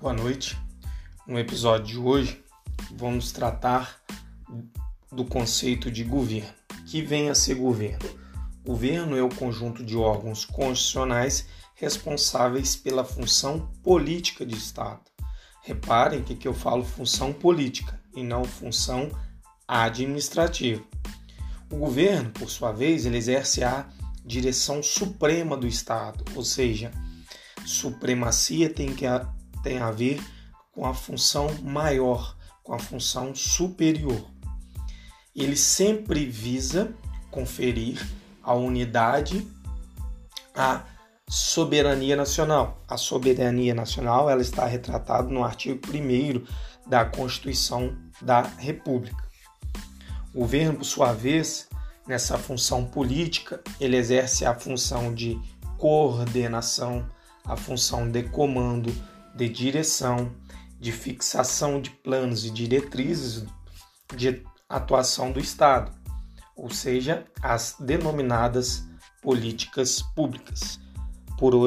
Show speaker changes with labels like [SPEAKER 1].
[SPEAKER 1] Boa noite. No episódio de hoje, vamos tratar do conceito de governo. Que vem a ser governo? Governo é o conjunto de órgãos constitucionais responsáveis pela função política de Estado. Reparem que, que eu falo função política e não função administrativa. O governo, por sua vez, ele exerce a direção suprema do Estado, ou seja, supremacia tem que tem a ver com a função maior, com a função superior. Ele sempre visa conferir a unidade, a soberania nacional. A soberania nacional ela está retratada no artigo 1 da Constituição da República. O governo, por sua vez, nessa função política, ele exerce a função de coordenação, a função de comando, de direção, de fixação de planos e diretrizes de atuação do Estado, ou seja, as denominadas políticas públicas. Por